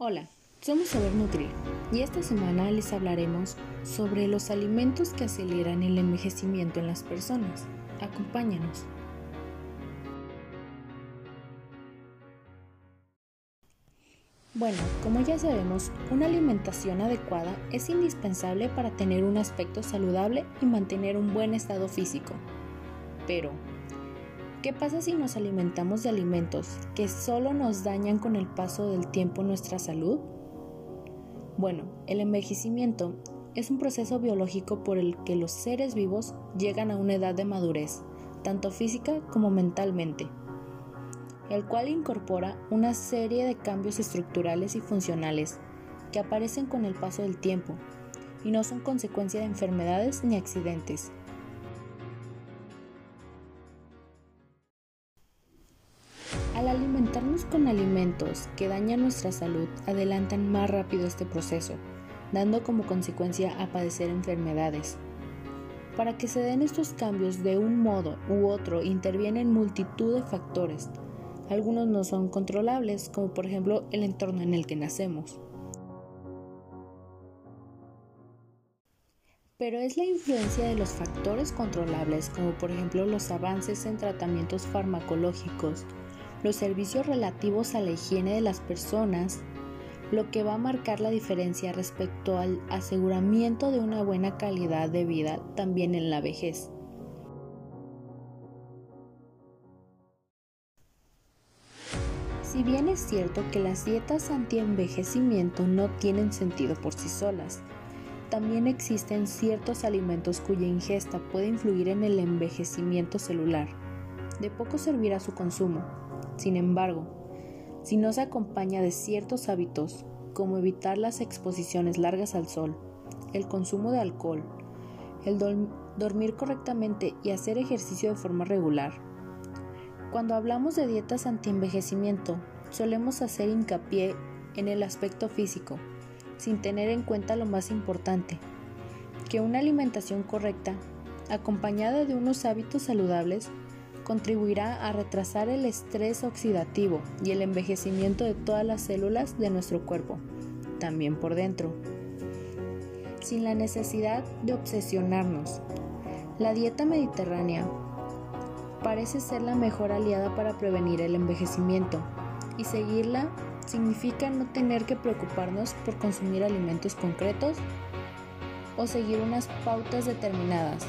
Hola, somos Saber Nutrir y esta semana les hablaremos sobre los alimentos que aceleran el envejecimiento en las personas. Acompáñanos. Bueno, como ya sabemos, una alimentación adecuada es indispensable para tener un aspecto saludable y mantener un buen estado físico. Pero, ¿Qué pasa si nos alimentamos de alimentos que solo nos dañan con el paso del tiempo nuestra salud? Bueno, el envejecimiento es un proceso biológico por el que los seres vivos llegan a una edad de madurez, tanto física como mentalmente, el cual incorpora una serie de cambios estructurales y funcionales que aparecen con el paso del tiempo y no son consecuencia de enfermedades ni accidentes, alimentarnos con alimentos que dañan nuestra salud, adelantan más rápido este proceso, dando como consecuencia a padecer enfermedades. Para que se den estos cambios de un modo u otro intervienen multitud de factores. Algunos no son controlables, como por ejemplo el entorno en el que nacemos. Pero es la influencia de los factores controlables, como por ejemplo los avances en tratamientos farmacológicos, los servicios relativos a la higiene de las personas, lo que va a marcar la diferencia respecto al aseguramiento de una buena calidad de vida también en la vejez. Si bien es cierto que las dietas anti-envejecimiento no tienen sentido por sí solas, también existen ciertos alimentos cuya ingesta puede influir en el envejecimiento celular. De poco servirá su consumo, sin embargo, si no se acompaña de ciertos hábitos, como evitar las exposiciones largas al sol, el consumo de alcohol, el dormir correctamente y hacer ejercicio de forma regular. Cuando hablamos de dietas anti-envejecimiento, solemos hacer hincapié en el aspecto físico, sin tener en cuenta lo más importante, que una alimentación correcta, acompañada de unos hábitos saludables, contribuirá a retrasar el estrés oxidativo y el envejecimiento de todas las células de nuestro cuerpo, también por dentro. Sin la necesidad de obsesionarnos, la dieta mediterránea parece ser la mejor aliada para prevenir el envejecimiento y seguirla significa no tener que preocuparnos por consumir alimentos concretos o seguir unas pautas determinadas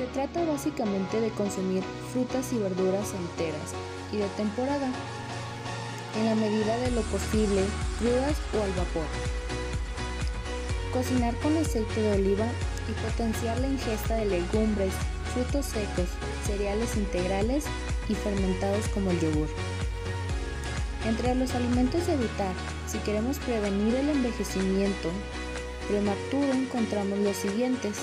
se trata básicamente de consumir frutas y verduras enteras y de temporada, en la medida de lo posible, crudas o al vapor. Cocinar con aceite de oliva y potenciar la ingesta de legumbres, frutos secos, cereales integrales y fermentados como el yogur. Entre los alimentos a evitar, si queremos prevenir el envejecimiento prematuro, encontramos los siguientes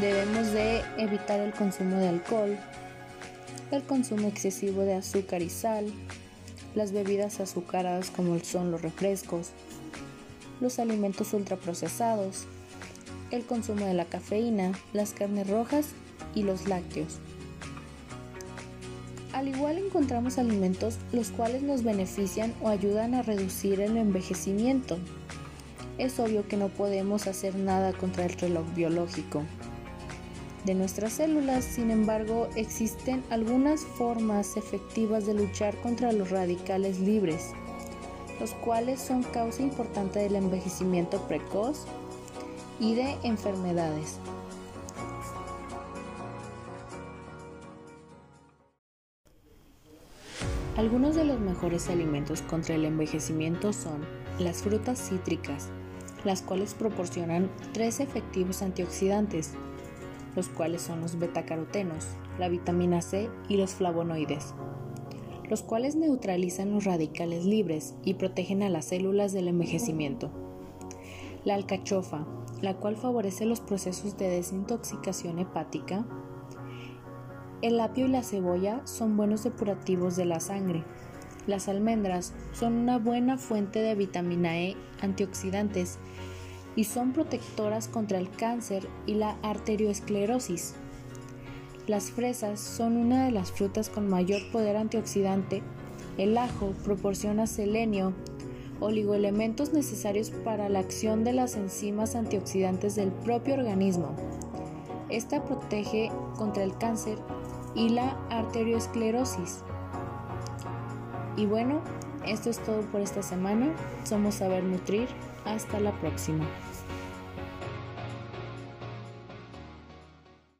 Debemos de evitar el consumo de alcohol, el consumo excesivo de azúcar y sal, las bebidas azucaradas como son los refrescos, los alimentos ultraprocesados, el consumo de la cafeína, las carnes rojas y los lácteos. Al igual encontramos alimentos los cuales nos benefician o ayudan a reducir el envejecimiento. Es obvio que no podemos hacer nada contra el reloj biológico, de nuestras células. Sin embargo, existen algunas formas efectivas de luchar contra los radicales libres, los cuales son causa importante del envejecimiento precoz y de enfermedades. Algunos de los mejores alimentos contra el envejecimiento son las frutas cítricas, las cuales proporcionan tres efectivos antioxidantes, los cuales son los betacarotenos, la vitamina C y los flavonoides, los cuales neutralizan los radicales libres y protegen a las células del envejecimiento. La alcachofa, la cual favorece los procesos de desintoxicación hepática. El apio y la cebolla son buenos depurativos de la sangre. Las almendras son una buena fuente de vitamina E, antioxidantes y son protectoras contra el cáncer y la arteriosclerosis. Las fresas son una de las frutas con mayor poder antioxidante. El ajo proporciona selenio, oligoelementos necesarios para la acción de las enzimas antioxidantes del propio organismo. Esta protege contra el cáncer y la arteriosclerosis. Y bueno, esto es todo por esta semana. Somos Saber Nutrir. Hasta la próxima.